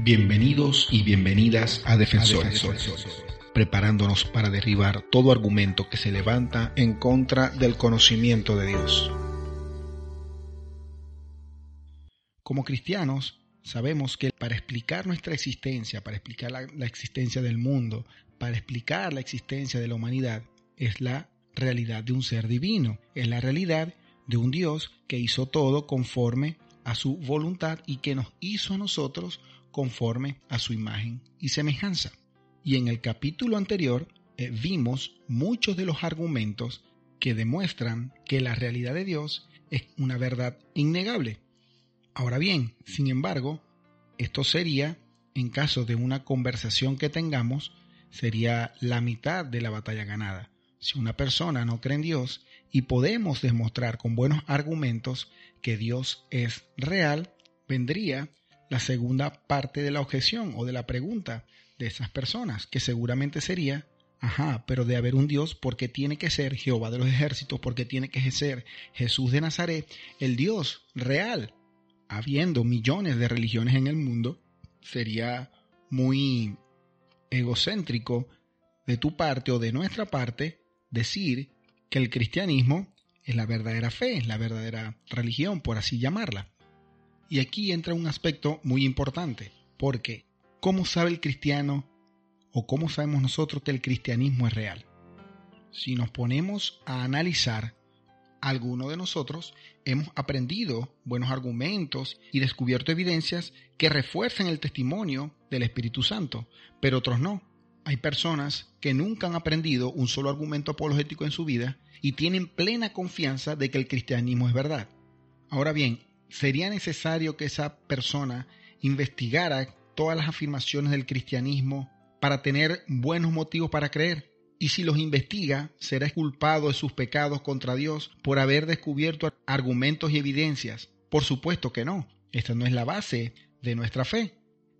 Bienvenidos y bienvenidas a Defensores, preparándonos para derribar todo argumento que se levanta en contra del conocimiento de Dios. Como cristianos, sabemos que para explicar nuestra existencia, para explicar la, la, existencia del mundo, para explicar la existencia de la humanidad, es la realidad de un ser divino, es la realidad de un Dios que hizo todo conforme a su voluntad y que nos hizo a nosotros conforme a su imagen y semejanza. Y en el capítulo anterior eh, vimos muchos de los argumentos que demuestran que la realidad de Dios es una verdad innegable. Ahora bien, sin embargo, esto sería, en caso de una conversación que tengamos, sería la mitad de la batalla ganada. Si una persona no cree en Dios y podemos demostrar con buenos argumentos que Dios es real, vendría la segunda parte de la objeción o de la pregunta de esas personas, que seguramente sería, ajá, pero de haber un Dios, ¿por qué tiene que ser Jehová de los ejércitos? ¿Por qué tiene que ser Jesús de Nazaret, el Dios real? Habiendo millones de religiones en el mundo, sería muy egocéntrico de tu parte o de nuestra parte decir que el cristianismo es la verdadera fe, es la verdadera religión, por así llamarla. Y aquí entra un aspecto muy importante, porque ¿cómo sabe el cristiano o cómo sabemos nosotros que el cristianismo es real? Si nos ponemos a analizar, algunos de nosotros hemos aprendido buenos argumentos y descubierto evidencias que refuerzan el testimonio del Espíritu Santo, pero otros no. Hay personas que nunca han aprendido un solo argumento apologético en su vida y tienen plena confianza de que el cristianismo es verdad. Ahora bien, sería necesario que esa persona investigara todas las afirmaciones del cristianismo para tener buenos motivos para creer. Y si los investiga, será culpado de sus pecados contra Dios por haber descubierto argumentos y evidencias. Por supuesto que no. Esta no es la base de nuestra fe.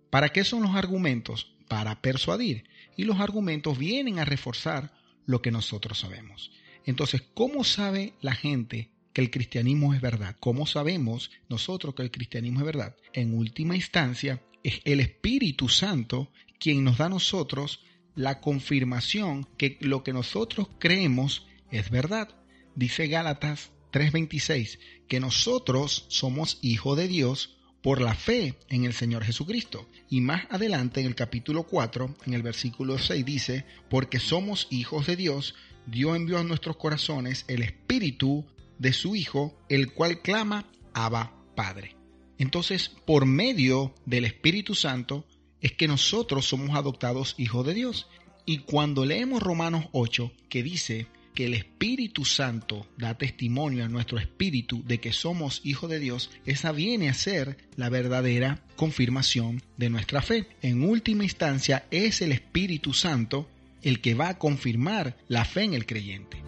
¿Para qué son los argumentos? Para persuadir. Y los argumentos vienen a reforzar lo que nosotros sabemos. Entonces, ¿cómo sabe la gente que el cristianismo es verdad. ¿Cómo sabemos nosotros que el cristianismo es verdad? En última instancia, es el Espíritu Santo quien nos da a nosotros la confirmación que lo que nosotros creemos es verdad. Dice Gálatas 3:26 que nosotros somos hijos de Dios por la fe en el Señor Jesucristo. Y más adelante en el capítulo 4, en el versículo 6 dice, porque somos hijos de Dios, Dios envió a nuestros corazones el Espíritu de su Hijo, el cual clama, Abba Padre. Entonces, por medio del Espíritu Santo, es que nosotros somos adoptados hijos de Dios. Y cuando leemos Romanos 8, que dice que el Espíritu Santo da testimonio a nuestro espíritu de que somos hijos de Dios, esa viene a ser la verdadera confirmación de nuestra fe. En última instancia, es el Espíritu Santo el que va a confirmar la fe en el creyente.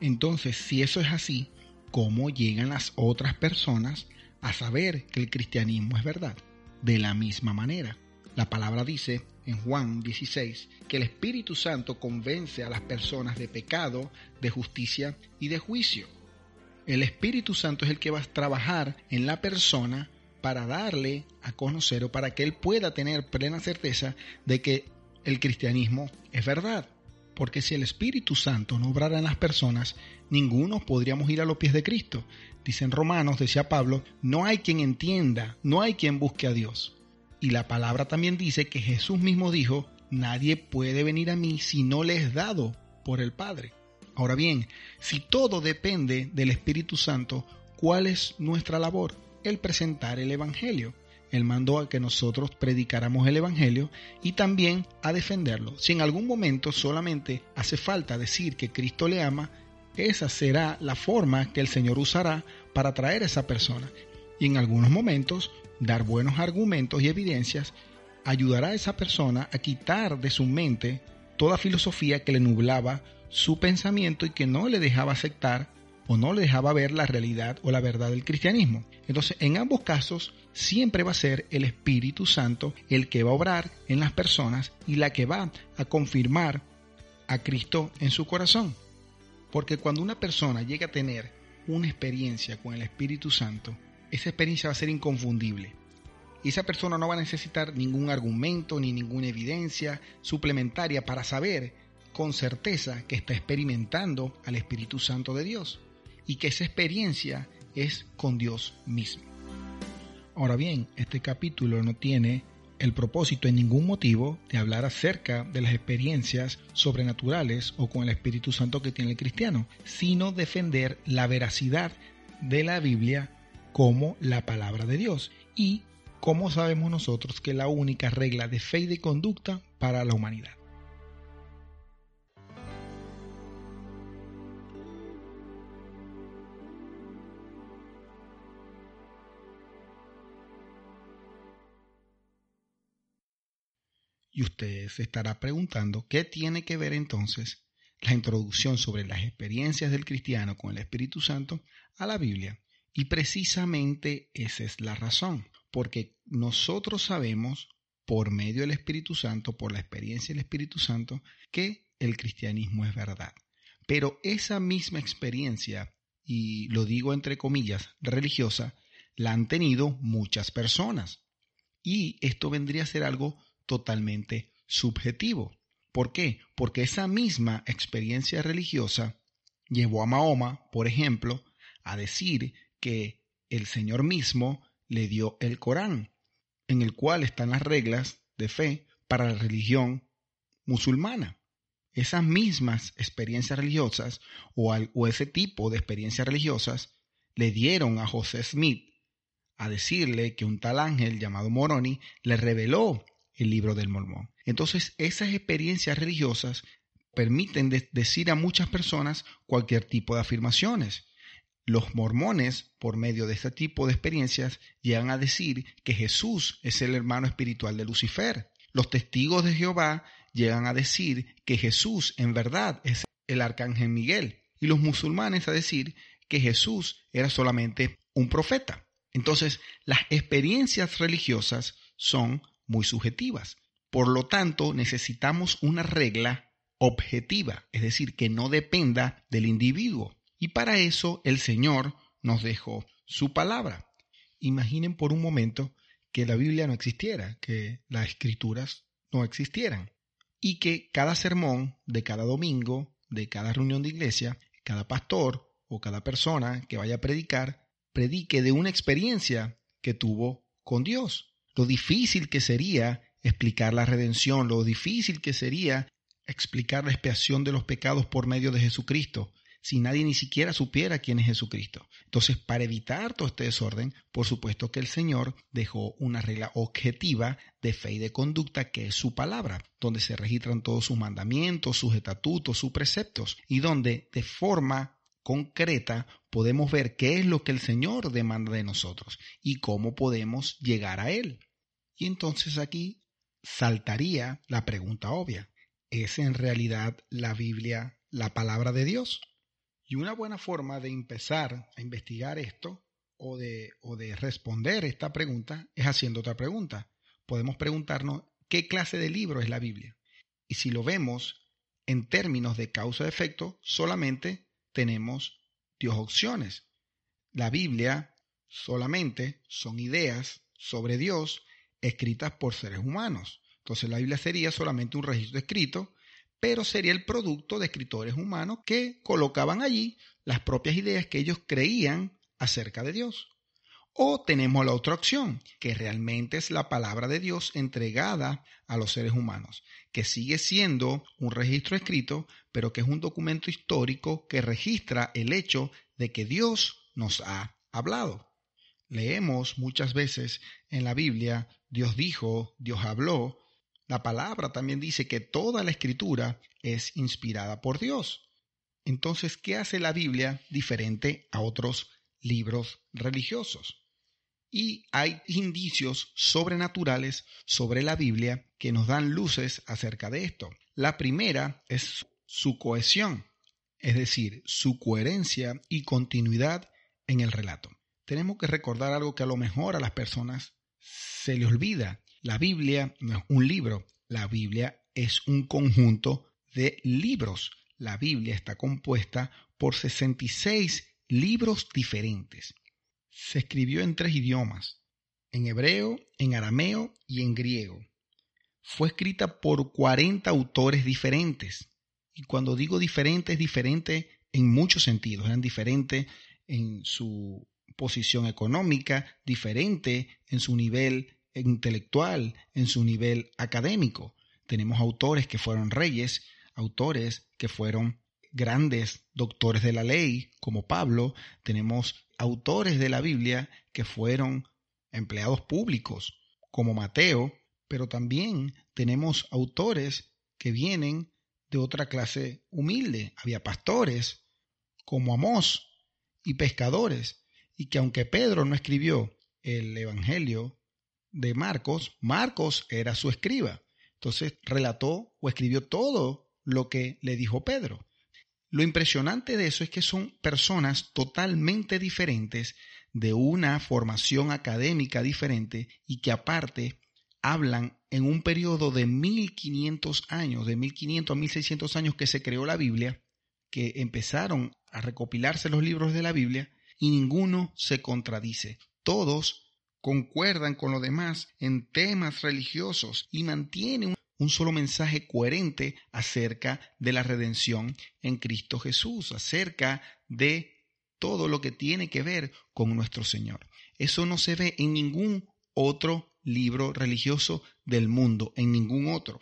Entonces, si eso es así, ¿cómo llegan las otras personas a saber que el cristianismo es verdad? De la misma manera. La palabra dice en Juan 16 que el Espíritu Santo convence a las personas de pecado, de justicia y de juicio. El Espíritu Santo es el que va a trabajar en la persona para darle a conocer o para que él pueda tener plena certeza de que el cristianismo es verdad. Porque si el Espíritu Santo no obrara en las personas, ninguno podríamos ir a los pies de Cristo. Dicen Romanos, decía Pablo, no hay quien entienda, no hay quien busque a Dios. Y la palabra también dice que Jesús mismo dijo, nadie puede venir a mí si no le es dado por el Padre. Ahora bien, si todo depende del Espíritu Santo, ¿cuál es nuestra labor? El presentar el Evangelio. Él mandó a que nosotros predicáramos el Evangelio y también a defenderlo. Si en algún momento solamente hace falta decir que Cristo le ama, esa será la forma que el Señor usará para traer a esa persona. Y en algunos momentos, dar buenos argumentos y evidencias ayudará a esa persona a quitar de su mente toda filosofía que le nublaba su pensamiento y que no le dejaba aceptar o no le dejaba ver la realidad o la verdad del cristianismo. Entonces, en ambos casos, siempre va a ser el Espíritu Santo el que va a obrar en las personas y la que va a confirmar a Cristo en su corazón. Porque cuando una persona llega a tener una experiencia con el Espíritu Santo, esa experiencia va a ser inconfundible. Y esa persona no va a necesitar ningún argumento ni ninguna evidencia suplementaria para saber con certeza que está experimentando al Espíritu Santo de Dios y que esa experiencia es con Dios mismo. Ahora bien, este capítulo no tiene el propósito en ningún motivo de hablar acerca de las experiencias sobrenaturales o con el Espíritu Santo que tiene el cristiano, sino defender la veracidad de la Biblia como la palabra de Dios y cómo sabemos nosotros que es la única regla de fe y de conducta para la humanidad. Y usted se estará preguntando qué tiene que ver entonces la introducción sobre las experiencias del cristiano con el Espíritu Santo a la Biblia. Y precisamente esa es la razón, porque nosotros sabemos por medio del Espíritu Santo, por la experiencia del Espíritu Santo, que el cristianismo es verdad. Pero esa misma experiencia, y lo digo entre comillas, religiosa, la han tenido muchas personas. Y esto vendría a ser algo totalmente subjetivo. ¿Por qué? Porque esa misma experiencia religiosa llevó a Mahoma, por ejemplo, a decir que el Señor mismo le dio el Corán, en el cual están las reglas de fe para la religión musulmana. Esas mismas experiencias religiosas o, o ese tipo de experiencias religiosas le dieron a José Smith a decirle que un tal ángel llamado Moroni le reveló el libro del Mormón. Entonces, esas experiencias religiosas permiten decir a muchas personas cualquier tipo de afirmaciones. Los mormones, por medio de este tipo de experiencias, llegan a decir que Jesús es el hermano espiritual de Lucifer. Los testigos de Jehová llegan a decir que Jesús en verdad es el arcángel Miguel. Y los musulmanes a decir que Jesús era solamente un profeta. Entonces, las experiencias religiosas son muy subjetivas. Por lo tanto, necesitamos una regla objetiva, es decir, que no dependa del individuo. Y para eso el Señor nos dejó su palabra. Imaginen por un momento que la Biblia no existiera, que las escrituras no existieran y que cada sermón de cada domingo, de cada reunión de iglesia, cada pastor o cada persona que vaya a predicar, predique de una experiencia que tuvo con Dios lo difícil que sería explicar la redención, lo difícil que sería explicar la expiación de los pecados por medio de Jesucristo, si nadie ni siquiera supiera quién es Jesucristo. Entonces, para evitar todo este desorden, por supuesto que el Señor dejó una regla objetiva de fe y de conducta que es su palabra, donde se registran todos sus mandamientos, sus estatutos, sus preceptos, y donde de forma concreta podemos ver qué es lo que el Señor demanda de nosotros y cómo podemos llegar a Él. Y entonces aquí saltaría la pregunta obvia. ¿Es en realidad la Biblia la palabra de Dios? Y una buena forma de empezar a investigar esto o de, o de responder esta pregunta es haciendo otra pregunta. Podemos preguntarnos qué clase de libro es la Biblia. Y si lo vemos en términos de causa-efecto, solamente tenemos dos opciones. La Biblia solamente son ideas sobre Dios escritas por seres humanos. Entonces la Biblia sería solamente un registro escrito, pero sería el producto de escritores humanos que colocaban allí las propias ideas que ellos creían acerca de Dios. O tenemos la otra opción, que realmente es la palabra de Dios entregada a los seres humanos, que sigue siendo un registro escrito, pero que es un documento histórico que registra el hecho de que Dios nos ha hablado. Leemos muchas veces en la Biblia, Dios dijo, Dios habló. La palabra también dice que toda la escritura es inspirada por Dios. Entonces, ¿qué hace la Biblia diferente a otros libros religiosos? Y hay indicios sobrenaturales sobre la Biblia que nos dan luces acerca de esto. La primera es su cohesión, es decir, su coherencia y continuidad en el relato tenemos que recordar algo que a lo mejor a las personas se les olvida. La Biblia no es un libro, la Biblia es un conjunto de libros. La Biblia está compuesta por 66 libros diferentes. Se escribió en tres idiomas, en hebreo, en arameo y en griego. Fue escrita por 40 autores diferentes. Y cuando digo diferente, es diferente en muchos sentidos. Eran diferentes en su posición económica, diferente en su nivel intelectual, en su nivel académico. Tenemos autores que fueron reyes, autores que fueron grandes doctores de la ley, como Pablo, tenemos autores de la Biblia que fueron empleados públicos, como Mateo, pero también tenemos autores que vienen de otra clase humilde. Había pastores, como Amós, y pescadores, y que aunque Pedro no escribió el Evangelio de Marcos, Marcos era su escriba. Entonces relató o escribió todo lo que le dijo Pedro. Lo impresionante de eso es que son personas totalmente diferentes, de una formación académica diferente y que aparte hablan en un periodo de 1500 años, de 1500 a 1600 años que se creó la Biblia, que empezaron a recopilarse los libros de la Biblia y ninguno se contradice. Todos concuerdan con los demás en temas religiosos y mantienen un solo mensaje coherente acerca de la redención en Cristo Jesús, acerca de todo lo que tiene que ver con nuestro Señor. Eso no se ve en ningún otro libro religioso del mundo, en ningún otro.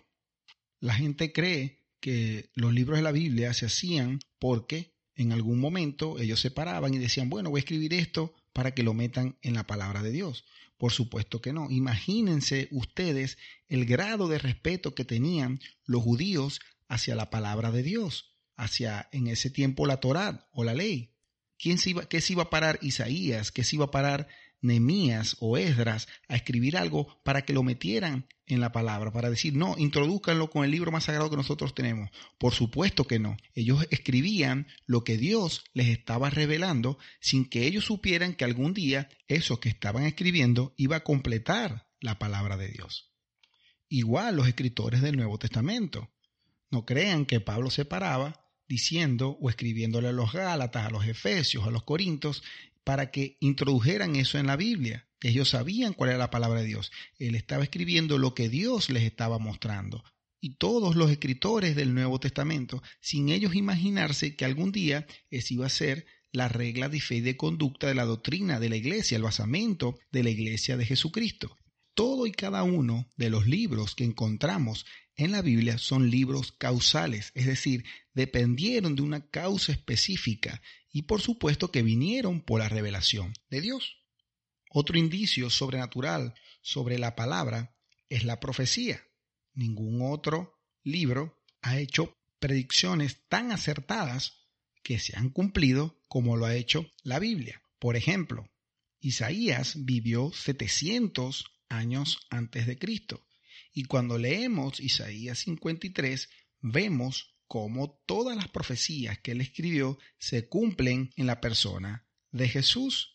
La gente cree que los libros de la Biblia se hacían porque en algún momento ellos se paraban y decían, bueno, voy a escribir esto para que lo metan en la palabra de Dios. Por supuesto que no. Imagínense ustedes el grado de respeto que tenían los judíos hacia la palabra de Dios, hacia en ese tiempo la Torá o la ley. ¿Quién se iba, ¿Qué se iba a parar Isaías? ¿Qué se iba a parar Nemías o Esdras a escribir algo para que lo metieran en la palabra, para decir, no, introduzcanlo con el libro más sagrado que nosotros tenemos. Por supuesto que no. Ellos escribían lo que Dios les estaba revelando sin que ellos supieran que algún día eso que estaban escribiendo iba a completar la palabra de Dios. Igual los escritores del Nuevo Testamento. No crean que Pablo se paraba diciendo o escribiéndole a los Gálatas, a los Efesios, a los Corintios, para que introdujeran eso en la Biblia. Ellos sabían cuál era la palabra de Dios. Él estaba escribiendo lo que Dios les estaba mostrando. Y todos los escritores del Nuevo Testamento, sin ellos imaginarse que algún día esa iba a ser la regla de fe y de conducta de la doctrina de la iglesia, el basamento de la iglesia de Jesucristo. Todo y cada uno de los libros que encontramos en la Biblia son libros causales, es decir, dependieron de una causa específica y por supuesto que vinieron por la revelación de Dios. Otro indicio sobrenatural sobre la palabra es la profecía. Ningún otro libro ha hecho predicciones tan acertadas que se han cumplido como lo ha hecho la Biblia. Por ejemplo, Isaías vivió 700 años antes de Cristo y cuando leemos Isaías 53, vemos cómo todas las profecías que él escribió se cumplen en la persona de Jesús.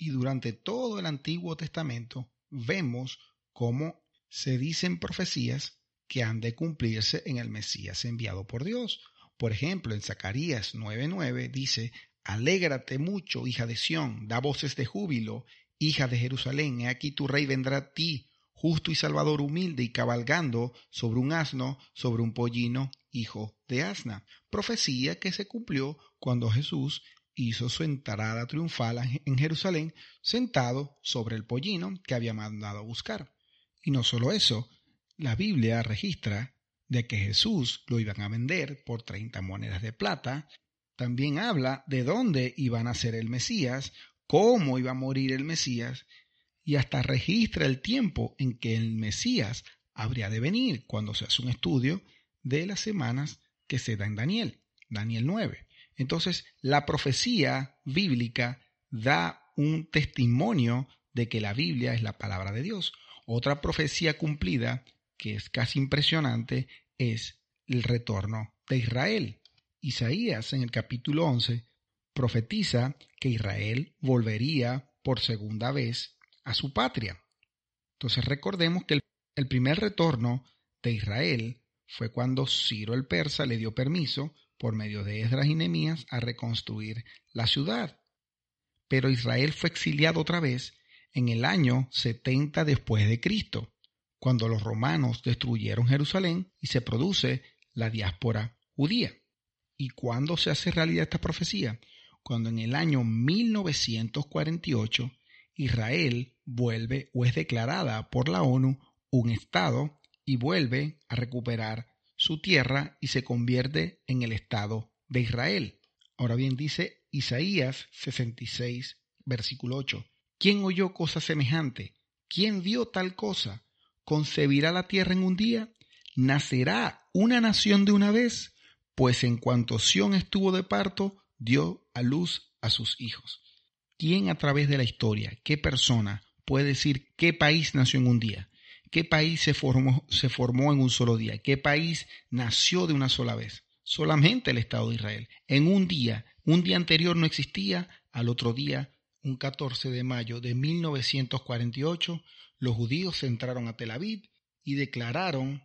Y durante todo el Antiguo Testamento vemos cómo se dicen profecías que han de cumplirse en el Mesías enviado por Dios. Por ejemplo, en Zacarías 9:9 dice, Alégrate mucho, hija de Sión, da voces de júbilo, hija de Jerusalén, he aquí tu rey vendrá a ti, justo y salvador humilde y cabalgando sobre un asno, sobre un pollino, hijo de asna. Profecía que se cumplió cuando Jesús hizo su entrada triunfal en Jerusalén sentado sobre el pollino que había mandado buscar. Y no solo eso, la Biblia registra de que Jesús lo iban a vender por 30 monedas de plata. También habla de dónde iban a ser el Mesías, cómo iba a morir el Mesías y hasta registra el tiempo en que el Mesías habría de venir cuando se hace un estudio de las semanas que se da en Daniel, Daniel 9. Entonces, la profecía bíblica da un testimonio de que la Biblia es la palabra de Dios. Otra profecía cumplida, que es casi impresionante, es el retorno de Israel. Isaías en el capítulo 11 profetiza que Israel volvería por segunda vez a su patria. Entonces recordemos que el, primer retorno de Israel fue cuando Ciro el persa le dio permiso, por medio de Esdras y Nemías, a reconstruir la ciudad. Pero Israel fue exiliado otra vez en el año 70 después de Cristo, cuando los romanos destruyeron Jerusalén y se produce la diáspora judía. ¿Y cuándo se hace realidad esta profecía? Cuando en el año 1948 Israel vuelve o es declarada por la ONU un Estado y vuelve a recuperar su tierra y se convierte en el Estado de Israel. Ahora bien, dice Isaías 66, versículo 8. ¿Quién oyó cosa semejante? ¿Quién vio tal cosa? ¿Concebirá la tierra en un día? ¿Nacerá una nación de una vez? Pues en cuanto Sión estuvo de parto, dio a luz a sus hijos. ¿Quién a través de la historia, qué persona puede decir qué país nació en un día? ¿Qué país se formó, se formó en un solo día? ¿Qué país nació de una sola vez? Solamente el Estado de Israel. En un día, un día anterior no existía, al otro día, un 14 de mayo de 1948, los judíos entraron a Tel Aviv y declararon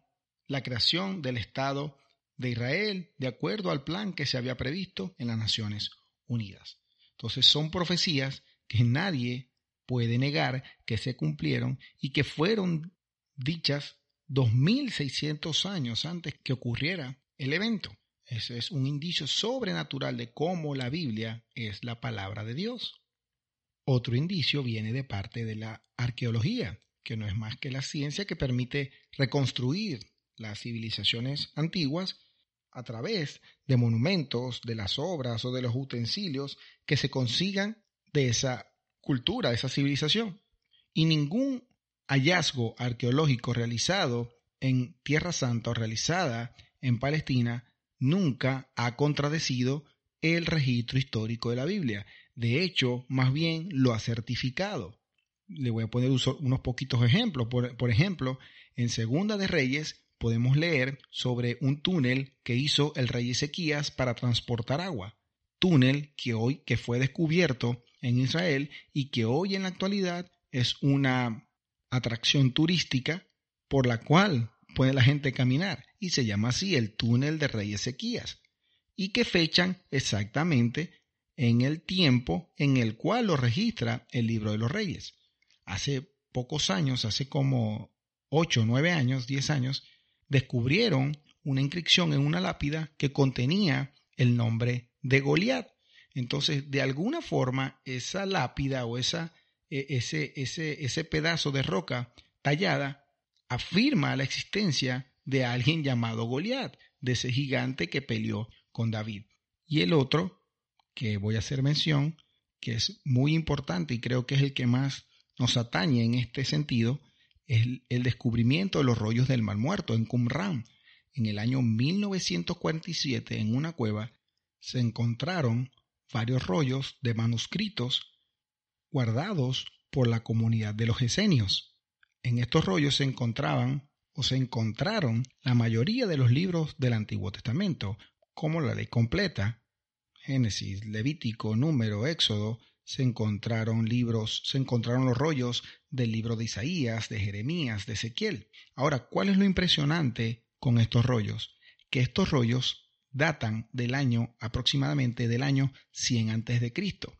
la creación del Estado de Israel de acuerdo al plan que se había previsto en las Naciones Unidas. Entonces son profecías que nadie puede negar que se cumplieron y que fueron dichas 2600 años antes que ocurriera el evento. Ese es un indicio sobrenatural de cómo la Biblia es la palabra de Dios. Otro indicio viene de parte de la arqueología, que no es más que la ciencia que permite reconstruir las civilizaciones antiguas a través de monumentos, de las obras o de los utensilios que se consigan de esa cultura, de esa civilización. Y ningún hallazgo arqueológico realizado en Tierra Santa o realizada en Palestina nunca ha contradecido el registro histórico de la Biblia. De hecho, más bien lo ha certificado. Le voy a poner unos poquitos ejemplos. Por, por ejemplo, en Segunda de Reyes podemos leer sobre un túnel que hizo el rey Ezequías para transportar agua. Túnel que hoy que fue descubierto en Israel y que hoy en la actualidad es una atracción turística por la cual puede la gente caminar y se llama así el túnel de rey Ezequías y que fechan exactamente en el tiempo en el cual lo registra el libro de los reyes. Hace pocos años, hace como 8, 9 años, 10 años, descubrieron una inscripción en una lápida que contenía el nombre de Goliat. Entonces, de alguna forma, esa lápida o esa, ese, ese, ese pedazo de roca tallada afirma la existencia de alguien llamado Goliat, de ese gigante que peleó con David. Y el otro, que voy a hacer mención, que es muy importante y creo que es el que más nos atañe en este sentido, es el descubrimiento de los rollos del Mar Muerto en Qumran. En el año 1947, en una cueva, se encontraron varios rollos de manuscritos guardados por la comunidad de los esenios. En estos rollos se encontraban o se encontraron la mayoría de los libros del Antiguo Testamento, como la ley completa, Génesis, Levítico, Número, Éxodo, se encontraron libros, se encontraron los rollos del libro de Isaías, de Jeremías, de Ezequiel. Ahora, ¿cuál es lo impresionante con estos rollos? Que estos rollos datan del año aproximadamente del año 100 antes de Cristo.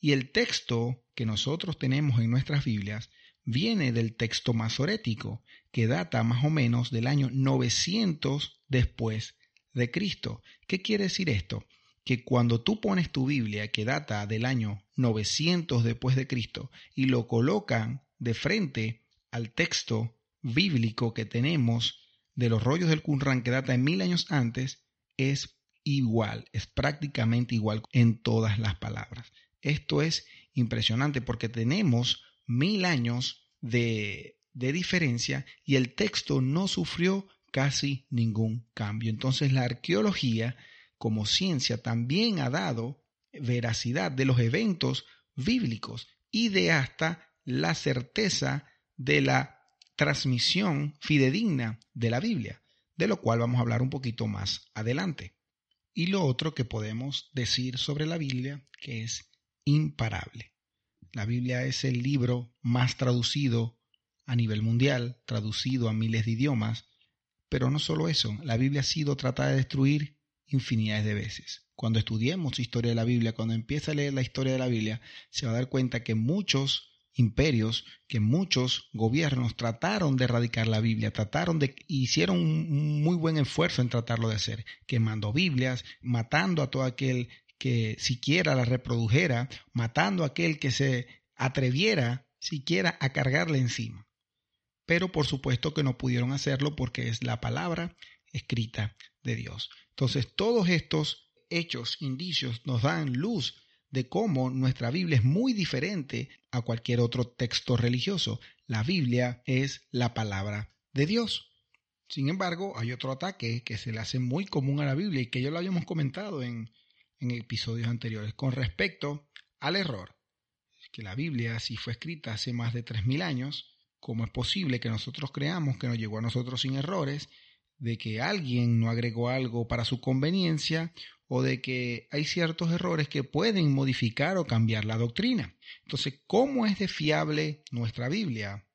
Y el texto que nosotros tenemos en nuestras Biblias viene del texto masorético, que data más o menos del año 900 después de Cristo. ¿Qué quiere decir esto? que cuando tú pones tu Biblia que data del año 900 después de Cristo y lo colocan de frente al texto bíblico que tenemos de los rollos del Qumran que data de mil años antes, es igual, es prácticamente igual en todas las palabras. Esto es impresionante porque tenemos mil años de, de diferencia y el texto no sufrió casi ningún cambio. Entonces la arqueología como ciencia también ha dado veracidad de los eventos bíblicos y de hasta la certeza de la transmisión fidedigna de la Biblia, de lo cual vamos a hablar un poquito más adelante. Y lo otro que podemos decir sobre la Biblia, que es imparable. La Biblia es el libro más traducido a nivel mundial, traducido a miles de idiomas, pero no solo eso, la Biblia ha sido tratada de destruir infinidades de veces. Cuando estudiemos historia de la Biblia, cuando empiece a leer la historia de la Biblia, se va a dar cuenta que muchos imperios que muchos gobiernos trataron de erradicar la Biblia, trataron de hicieron un muy buen esfuerzo en tratarlo de hacer, quemando Biblias, matando a todo aquel que siquiera la reprodujera, matando a aquel que se atreviera siquiera a cargarle encima. Pero por supuesto que no pudieron hacerlo porque es la palabra escrita de Dios. Entonces todos estos hechos, indicios nos dan luz de cómo nuestra Biblia es muy diferente a cualquier otro texto religioso. La Biblia es la palabra de Dios. Sin embargo, hay otro ataque que se le hace muy común a la Biblia y que ya lo habíamos comentado en, en episodios anteriores con respecto al error. Que la Biblia, si fue escrita hace más de 3.000 años, ¿cómo es posible que nosotros creamos que nos llegó a nosotros sin errores? de que alguien no agregó algo para su conveniencia o de que hay ciertos errores que pueden modificar o cambiar la doctrina. Entonces, ¿cómo es de fiable nuestra Biblia?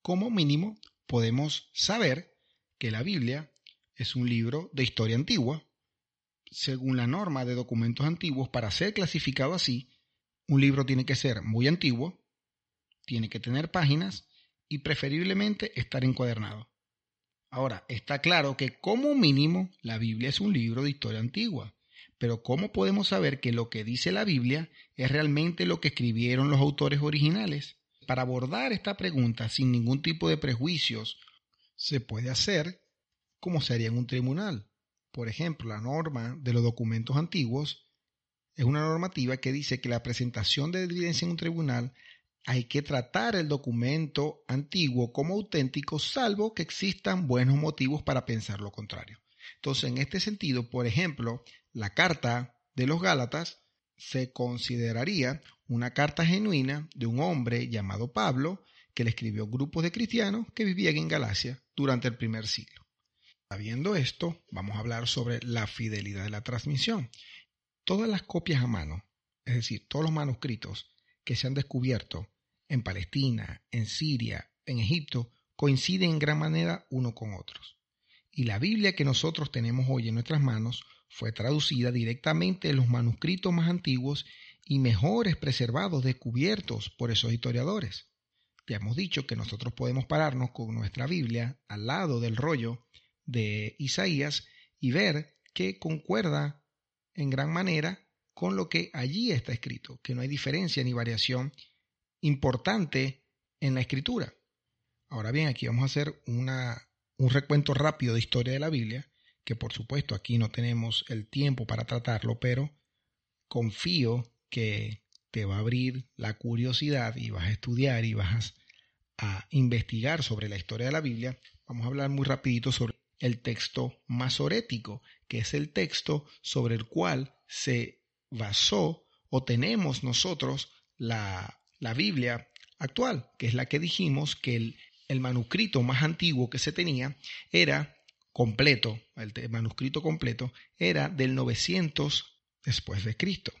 Como mínimo, podemos saber que la Biblia es un libro de historia antigua. Según la norma de documentos antiguos, para ser clasificado así, un libro tiene que ser muy antiguo, tiene que tener páginas y preferiblemente estar encuadernado. Ahora, está claro que como mínimo la Biblia es un libro de historia antigua. Pero ¿cómo podemos saber que lo que dice la Biblia es realmente lo que escribieron los autores originales? Para abordar esta pregunta sin ningún tipo de prejuicios, se puede hacer como se haría en un tribunal. Por ejemplo, la norma de los documentos antiguos es una normativa que dice que la presentación de evidencia en un tribunal hay que tratar el documento antiguo como auténtico, salvo que existan buenos motivos para pensar lo contrario. Entonces, en este sentido, por ejemplo, la carta de los Gálatas se consideraría una carta genuina de un hombre llamado Pablo, que le escribió grupos de cristianos que vivían en Galacia durante el primer siglo. Sabiendo esto, vamos a hablar sobre la fidelidad de la transmisión. Todas las copias a mano, es decir, todos los manuscritos que se han descubierto en Palestina, en Siria, en Egipto, coinciden en gran manera uno con otros. Y la Biblia que nosotros tenemos hoy en nuestras manos fue traducida directamente en los manuscritos más antiguos y mejores preservados, descubiertos por esos historiadores. Ya hemos dicho que nosotros podemos pararnos con nuestra Biblia al lado del rollo de Isaías y ver que concuerda en gran manera con lo que allí está escrito, que no hay diferencia ni variación importante en la escritura. Ahora bien, aquí vamos a hacer una, un recuento rápido de historia de la Biblia que por supuesto aquí no tenemos el tiempo para tratarlo, pero confío que te va a abrir la curiosidad y vas a estudiar y vas a investigar sobre la historia de la Biblia. Vamos a hablar muy rapidito sobre el texto masorético, que es el texto sobre el cual se basó o tenemos nosotros la, la Biblia actual, que es la que dijimos que el, el manuscrito más antiguo que se tenía era completo, el manuscrito completo, era del 900 después de Cristo.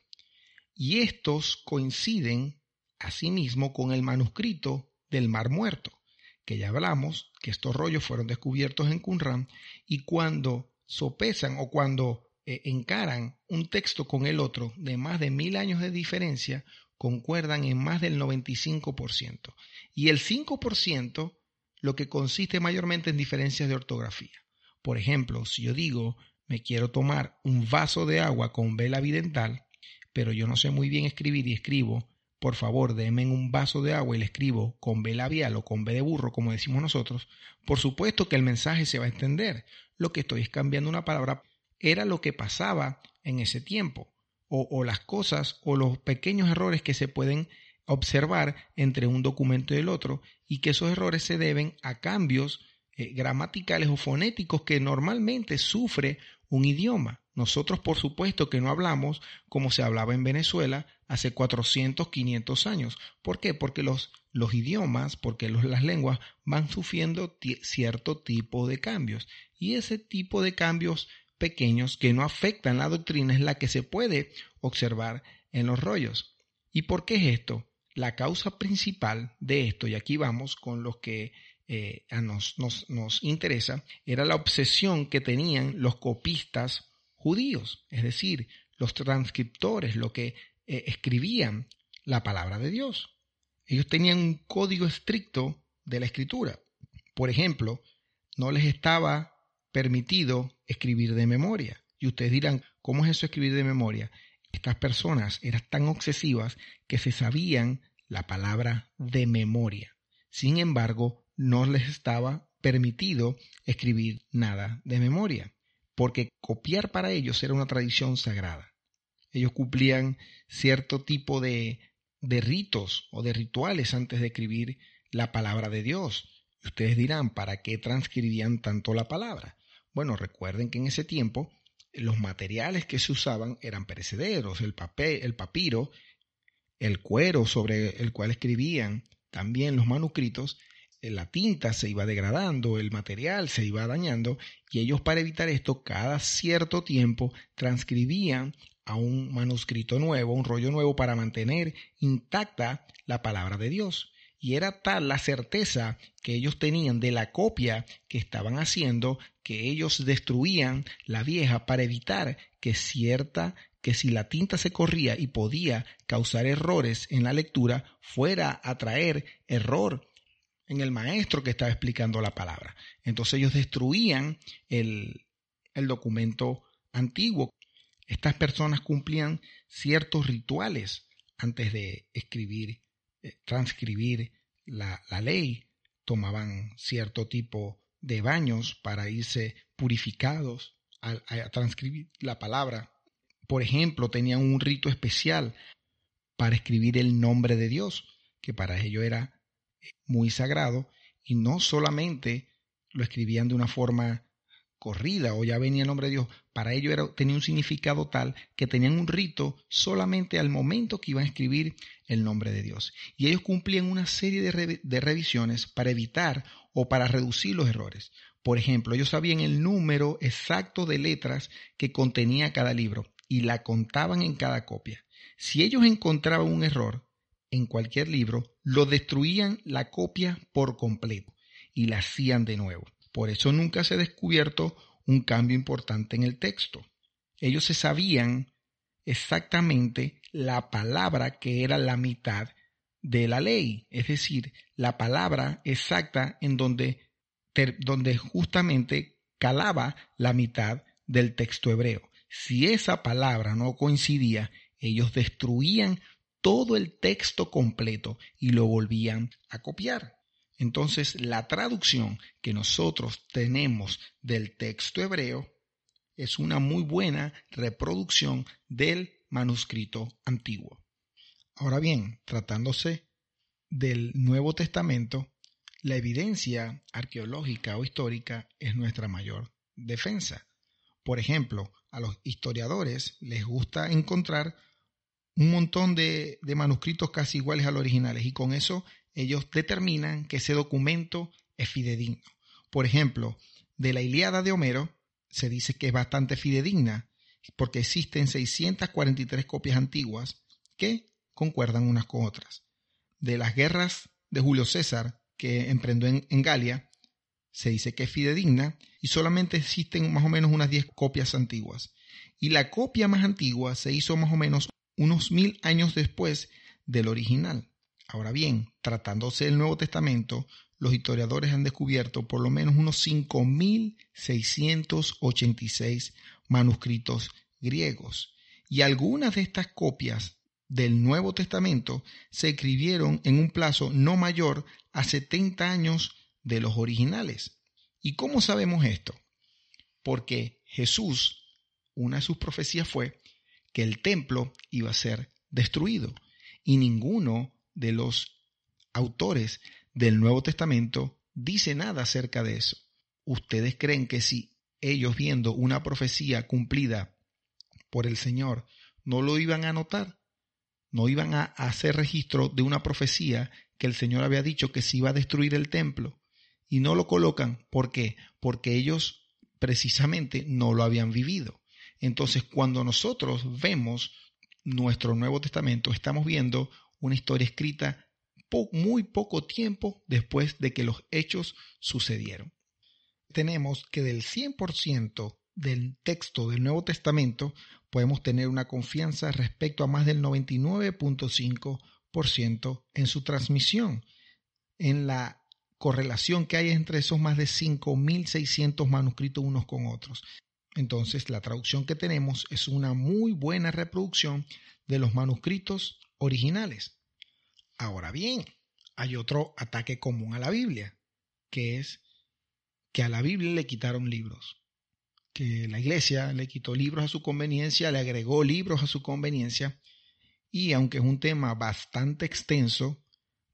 Y estos coinciden asimismo con el manuscrito del Mar Muerto, que ya hablamos que estos rollos fueron descubiertos en Qumran y cuando sopesan o cuando eh, encaran un texto con el otro de más de mil años de diferencia, concuerdan en más del 95%. Y el 5% lo que consiste mayormente en diferencias de ortografía. Por ejemplo, si yo digo, me quiero tomar un vaso de agua con vela bidental, pero yo no sé muy bien escribir y escribo, por favor, denme un vaso de agua y le escribo con B labial o con B de burro, como decimos nosotros, por supuesto que el mensaje se va a entender. Lo que estoy es cambiando una palabra era lo que pasaba en ese tiempo, o, las cosas o los pequeños errores que se pueden observar entre un documento y el otro, y que esos errores se deben a cambios eh, gramaticales o fonéticos que normalmente sufre un idioma. Nosotros, por supuesto, que no hablamos como se hablaba en Venezuela hace 400, 500 años. ¿Por qué? Porque los, los idiomas, porque las lenguas van sufriendo cierto tipo de cambios. Y ese tipo de cambios pequeños que no afectan la doctrina es la que se puede observar en los rollos. ¿Y por qué es esto? La causa principal de esto, y aquí vamos con los que eh, a nos, nos, nos interesa era la obsesión que tenían los copistas judíos, es decir, los transcriptores, lo que eh, escribían la palabra de Dios. ellos tenían un código estricto de la escritura. Por ejemplo, no les estaba permitido escribir de memoria. Y ustedes dirán, ¿cómo es eso escribir de memoria? Estas personas eran tan obsesivas que se sabían la palabra de memoria. Sin embargo, no les estaba permitido escribir nada de memoria, porque copiar para ellos era una tradición sagrada. Ellos cumplían cierto tipo de, de ritos o de rituales antes de escribir la palabra de Dios. Y ustedes dirán, ¿para qué transcribían tanto la palabra? Bueno, recuerden que en ese tiempo los materiales que se usaban eran perecederos, el papel, el papiro, el cuero sobre el cual escribían, también los manuscritos, la tinta se iba degradando, el material se iba dañando, y ellos para evitar esto, cada cierto tiempo transcribían a un manuscrito nuevo, un rollo nuevo, para mantener intacta la palabra de Dios. Y era tal la certeza que ellos tenían de la copia que estaban haciendo que ellos destruían la vieja para evitar que cierta que si la tinta se corría y podía causar errores en la lectura, fuera a traer error en el maestro que estaba explicando la palabra. Entonces ellos destruían el, el documento antiguo. Estas personas cumplían ciertos rituales antes de escribir, eh, transcribir la, la ley. Tomaban cierto tipo de baños para irse purificados a, a transcribir la palabra por ejemplo, tenían un rito especial para escribir el nombre de Dios, que para ellos era muy sagrado, y no solamente lo escribían de una forma corrida o ya venía el nombre de Dios, para ellos era, tenía un significado tal que tenían un rito solamente al momento que iban a escribir el nombre de Dios. Y ellos cumplían una serie de, de revisiones para evitar o para reducir los errores. Por ejemplo, ellos sabían el número exacto de letras que contenía cada libro y la contaban en cada copia. Si ellos encontraban un error en cualquier libro, lo destruían la copia por completo y la hacían de nuevo. Por eso nunca se ha descubierto un cambio importante en el texto. Ellos se sabían exactamente la palabra que era la mitad de la ley, es decir, la palabra exacta en donde, donde justamente calaba la mitad del texto hebreo. Si esa palabra no coincidía, ellos destruían todo el texto completo y lo volvían a copiar. Entonces, la traducción que nosotros tenemos del texto hebreo es una muy buena reproducción del manuscrito antiguo. Ahora bien, tratándose del Nuevo Testamento, la evidencia arqueológica o histórica es nuestra mayor defensa. Por ejemplo, a los historiadores les gusta encontrar un montón de, manuscritos casi iguales a los originales y con eso ellos determinan que ese documento es fidedigno. Por ejemplo, de la Ilíada de Homero se dice que es bastante fidedigna porque existen 643 copias antiguas que concuerdan unas con otras. De las guerras de Julio César que emprendió en, en Galia se dice que es fidedigna y solamente existen más o menos unas 10 copias antiguas. Y la copia más antigua se hizo más o menos unos mil años después del original. Ahora bien, tratándose del Nuevo Testamento, los historiadores han descubierto por lo menos unos 5.686 manuscritos griegos. Y algunas de estas copias del Nuevo Testamento se escribieron en un plazo no mayor a 70 años de los originales. ¿Y cómo sabemos esto? Porque Jesús, una de sus profecías fue que el templo iba a ser destruido y ninguno de los autores del Nuevo Testamento dice nada acerca de eso. ¿Ustedes creen que si ellos viendo una profecía cumplida por el Señor no lo iban a notar? ¿No iban a hacer registro de una profecía que el Señor había dicho que se iba a destruir el templo? y no lo colocan. ¿Por qué? Porque ellos precisamente no lo habían vivido. Entonces, cuando nosotros vemos nuestro Nuevo Testamento, estamos viendo una historia escrita muy poco tiempo después de que los hechos sucedieron. Tenemos que del 100% del texto del Nuevo Testamento podemos tener una confianza respecto a más del 99.5%. en su transmisión, en la correlación que hay entre esos más de 5.600 manuscritos unos con otros. Entonces, la traducción que tenemos es una muy buena reproducción de los manuscritos originales. Ahora bien, hay otro ataque común a la Biblia, que es que a la Biblia le quitaron libros, que la iglesia le quitó libros a su conveniencia, le agregó libros a su conveniencia, y aunque es un tema bastante extenso,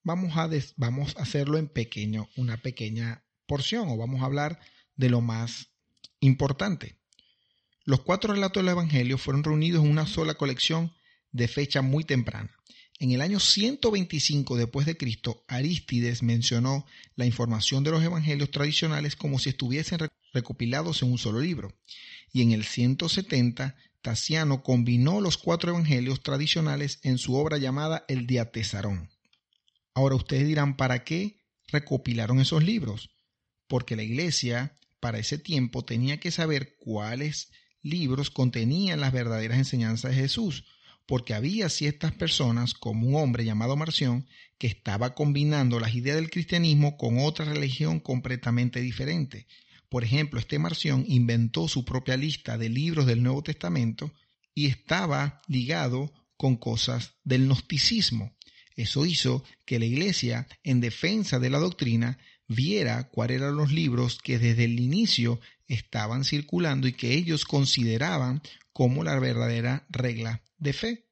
vamos a, vamos a hacerlo en pequeño, una pequeña porción, o vamos a hablar de lo más importante. Los cuatro relatos del Evangelio fueron reunidos en una sola colección de fecha muy temprana. En el año 125 después de Cristo, Arístides mencionó la información de los evangelios tradicionales como si estuviesen recopilados en un solo libro. Y en el 170, Tasiano combinó los cuatro evangelios tradicionales en su obra llamada El Diatesarón. Ahora ustedes dirán, ¿para qué recopilaron esos libros? Porque la iglesia para ese tiempo tenía que saber cuáles libros contenían las verdaderas enseñanzas de Jesús, porque había ciertas personas, como un hombre llamado Marción, que estaba combinando las ideas del cristianismo con otra religión completamente diferente. Por ejemplo, este Marción inventó su propia lista de libros del Nuevo Testamento y estaba ligado con cosas del gnosticismo. Eso hizo que la Iglesia, en defensa de la doctrina, viera cuáles eran los libros que desde el inicio estaban circulando y que ellos consideraban como la verdadera regla de fe.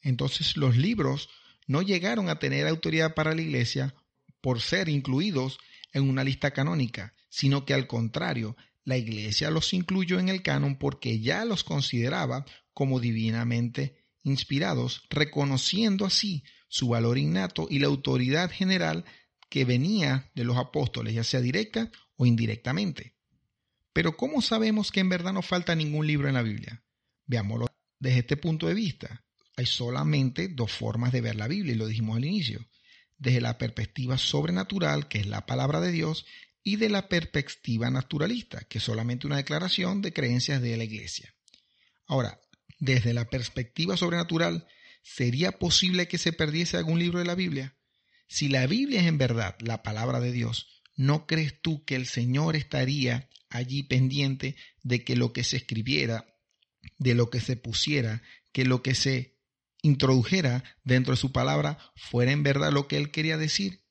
Entonces los libros no llegaron a tener autoridad para la Iglesia por ser incluidos en una lista canónica, sino que al contrario, la Iglesia los incluyó en el canon porque ya los consideraba como divinamente inspirados, reconociendo así su valor innato y la autoridad general que venía de los apóstoles, ya sea directa o indirectamente. Pero ¿cómo sabemos que en verdad no falta ningún libro en la Biblia? Veámoslo desde este punto de vista. Hay solamente dos formas de ver la Biblia, y lo dijimos al inicio. Desde la perspectiva sobrenatural, que es la palabra de Dios, y de la perspectiva naturalista, que es solamente una declaración de creencias de la Iglesia. Ahora, desde la perspectiva sobrenatural, ¿sería posible que se perdiese algún libro de la Biblia? Si la Biblia es en verdad la palabra de Dios, ¿no crees tú que el Señor estaría allí pendiente de que lo que se escribiera, de lo que se pusiera, que lo que se introdujera dentro de su palabra fuera en verdad lo que Él quería decir?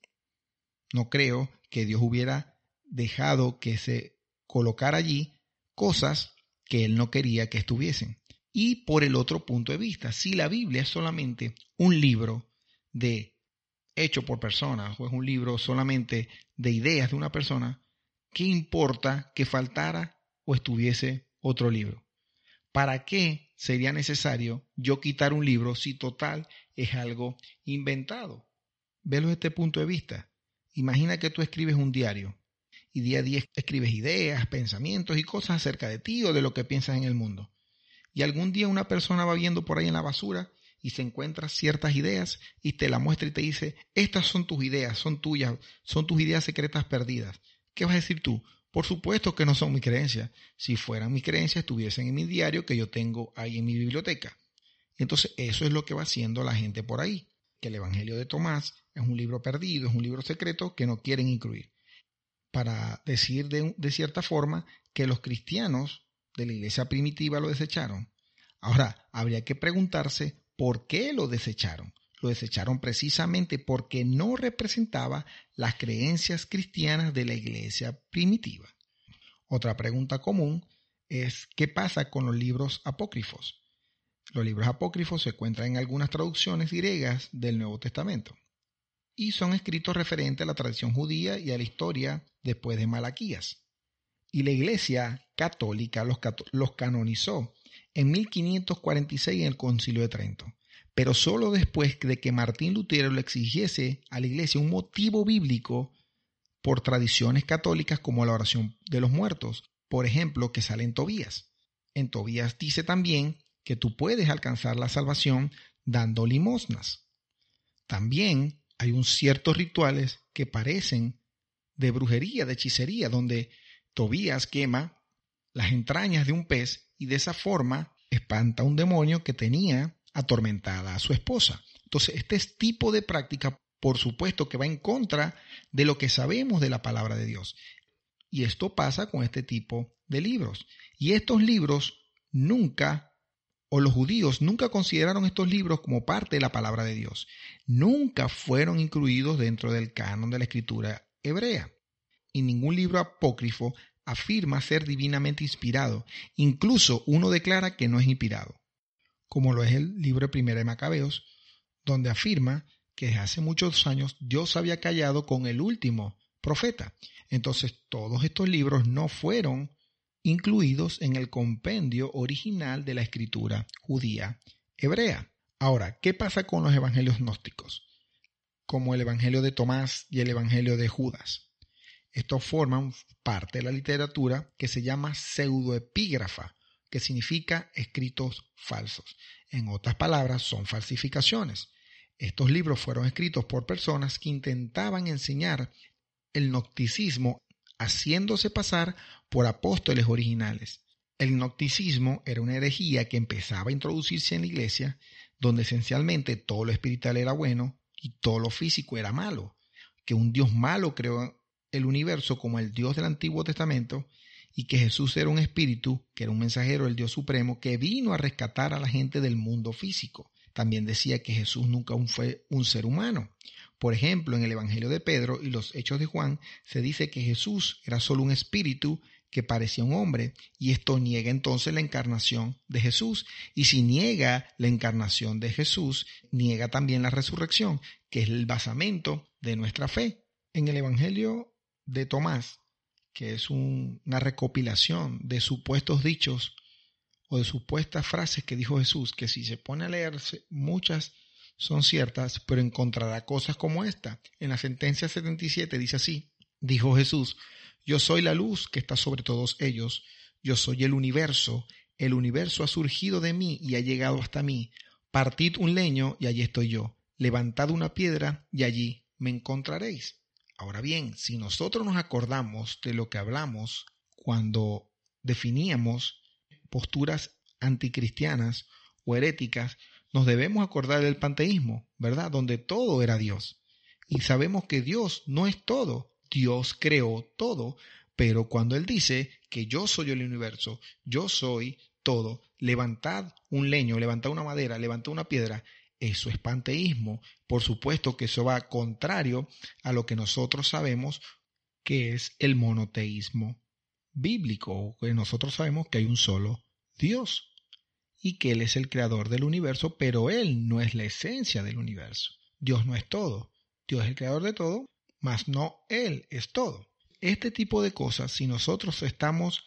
No creo que Dios hubiera dejado que se colocara allí cosas que Él no quería que estuviesen. Y por el otro punto de vista, si la Biblia es solamente un libro de hecho por personas o es un libro solamente de ideas de una persona, ¿qué importa que faltara o estuviese otro libro? ¿Para qué sería necesario yo quitar un libro si total es algo inventado? Velo desde este punto de vista. Imagina que tú escribes un diario y día a día escribes ideas, pensamientos y cosas acerca de ti o de lo que piensas en el mundo. Y algún día una persona va viendo por ahí en la basura y se encuentra ciertas ideas y te la muestra y te dice, estas son tus ideas, son tuyas, son tus ideas secretas perdidas. ¿Qué vas a decir tú? Por supuesto que no son mis creencias. Si fueran mis creencias, estuviesen en mi diario que yo tengo ahí en mi biblioteca. Entonces, eso es lo que va haciendo la gente por ahí, que el Evangelio de Tomás es un libro perdido, es un libro secreto que no quieren incluir. Para decir de, de cierta forma que los cristianos de la iglesia primitiva lo desecharon. Ahora, habría que preguntarse por qué lo desecharon. Lo desecharon precisamente porque no representaba las creencias cristianas de la iglesia primitiva. Otra pregunta común es ¿qué pasa con los libros apócrifos? Los libros apócrifos se encuentran en algunas traducciones griegas del Nuevo Testamento y son escritos referentes a la tradición judía y a la historia después de Malaquías y la Iglesia católica los, canonizó en 1546 en el Concilio de Trento, pero solo después de que Martín Lutero le exigiese a la Iglesia un motivo bíblico por tradiciones católicas como la oración de los muertos, por ejemplo, que sale en Tobías. En Tobías dice también que tú puedes alcanzar la salvación dando limosnas. También hay un ciertos rituales que parecen de brujería, de hechicería, donde Tobías quema las entrañas de un pez y de esa forma espanta a un demonio que tenía atormentada a su esposa. Entonces, este tipo de práctica, por supuesto, que va en contra de lo que sabemos de la palabra de Dios. Y esto pasa con este tipo de libros. Y estos libros nunca, o los judíos nunca consideraron estos libros como parte de la palabra de Dios. Nunca fueron incluidos dentro del canon de la escritura hebrea. Y ningún libro apócrifo afirma ser divinamente inspirado. Incluso uno declara que no es inspirado, como lo es el libro Primera de Macabeos, donde afirma que desde hace muchos años Dios había callado con el último profeta. Entonces todos estos libros no fueron incluidos en el compendio original de la escritura judía hebrea. Ahora, ¿qué pasa con los evangelios gnósticos? Como el evangelio de Tomás y el evangelio de Judas. Estos forman parte de la literatura que se llama pseudoepígrafa, que significa escritos falsos. En otras palabras, son falsificaciones. Estos libros fueron escritos por personas que intentaban enseñar el nocticismo haciéndose pasar por apóstoles originales. El nocticismo era una herejía que empezaba a introducirse en la iglesia, donde esencialmente todo lo espiritual era bueno y todo lo físico era malo, que un Dios malo creó el universo como el Dios del Antiguo Testamento y que Jesús era un espíritu, que era un mensajero del Dios Supremo, que vino a rescatar a la gente del mundo físico. También decía que Jesús nunca fue un ser humano. Por ejemplo, en el Evangelio de Pedro y los Hechos de Juan se dice que Jesús era solo un espíritu que parecía un hombre, y esto niega entonces la encarnación de Jesús. Y si niega la encarnación de Jesús, niega también la resurrección, que es el basamento de nuestra fe. En el Evangelio de Tomás, que es una recopilación de supuestos dichos o de supuestas frases que dijo Jesús, que si se pone a leerse, muchas son ciertas, pero encontrará cosas como esta. En la sentencia 77 dice así, dijo Jesús, yo soy la luz que está sobre todos ellos, yo soy el universo, el universo ha surgido de mí y ha llegado hasta mí. Partid un leño y allí estoy yo, levantad una piedra y allí me encontraréis. Ahora bien, si nosotros nos acordamos de lo que hablamos cuando definíamos posturas anticristianas o heréticas, nos debemos acordar del panteísmo, ¿verdad? Donde todo era Dios. Y sabemos que Dios no es todo, Dios creó todo, pero cuando Él dice que yo soy el universo, yo soy todo, levantad un leño, levantad una madera, levantad una piedra, eso es panteísmo. Por supuesto que eso va contrario a lo que nosotros sabemos que es el monoteísmo bíblico, que nosotros sabemos que hay un solo Dios y que Él es el creador del universo, pero Él no es la esencia del universo. Dios no es todo. Dios es el creador de todo, mas no Él es todo. Este tipo de cosas, si nosotros estamos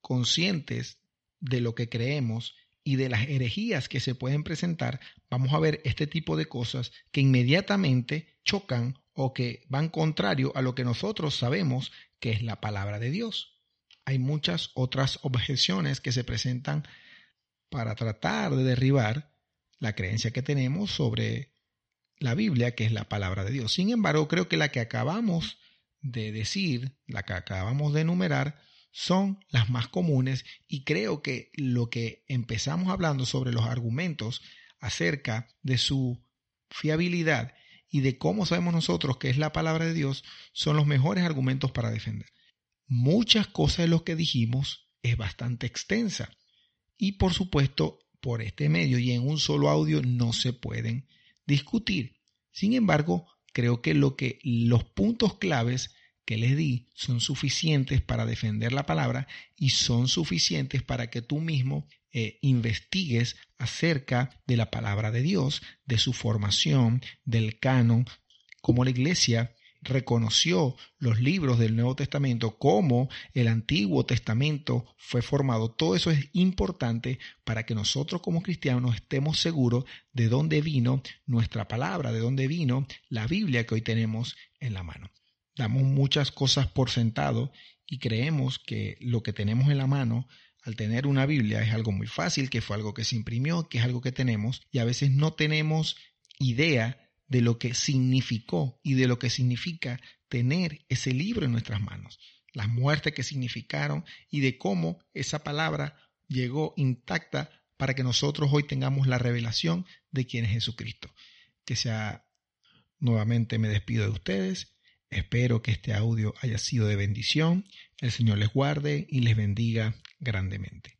conscientes de lo que creemos y de las herejías que se pueden presentar, vamos a ver este tipo de cosas que inmediatamente chocan o que van contrario a lo que nosotros sabemos que es la palabra de Dios. Hay muchas otras objeciones que se presentan para tratar de derribar la creencia que tenemos sobre la Biblia, que es la palabra de Dios. Sin embargo, creo que la que acabamos de decir, la que acabamos de enumerar, son las más comunes y creo que lo que empezamos hablando sobre los argumentos acerca de su fiabilidad y de cómo sabemos nosotros que es la palabra de Dios son los mejores argumentos para defender. Muchas cosas de lo que dijimos es bastante extensa y por supuesto por este medio y en un solo audio no se pueden discutir. Sin embargo, creo que lo que los puntos claves que les di son suficientes para defender la palabra y son suficientes para que tú mismo eh, investigues acerca de la palabra de Dios, de su formación, del canon, como la iglesia reconoció los libros del Nuevo Testamento, cómo el Antiguo Testamento fue formado. Todo eso es importante para que nosotros como cristianos estemos seguros de dónde vino nuestra palabra, de dónde vino la Biblia que hoy tenemos en la mano damos muchas cosas por sentado y creemos que lo que tenemos en la mano al tener una Biblia es algo muy fácil, que fue algo que se imprimió, que es algo que tenemos y a veces no tenemos idea de lo que significó y de lo que significa tener ese libro en nuestras manos, las muertes que significaron y de cómo esa palabra llegó intacta para que nosotros hoy tengamos la revelación de quién es Jesucristo. que sea nuevamente me despido de ustedes. Espero que este audio haya sido de bendición. El Señor les guarde y les bendiga grandemente.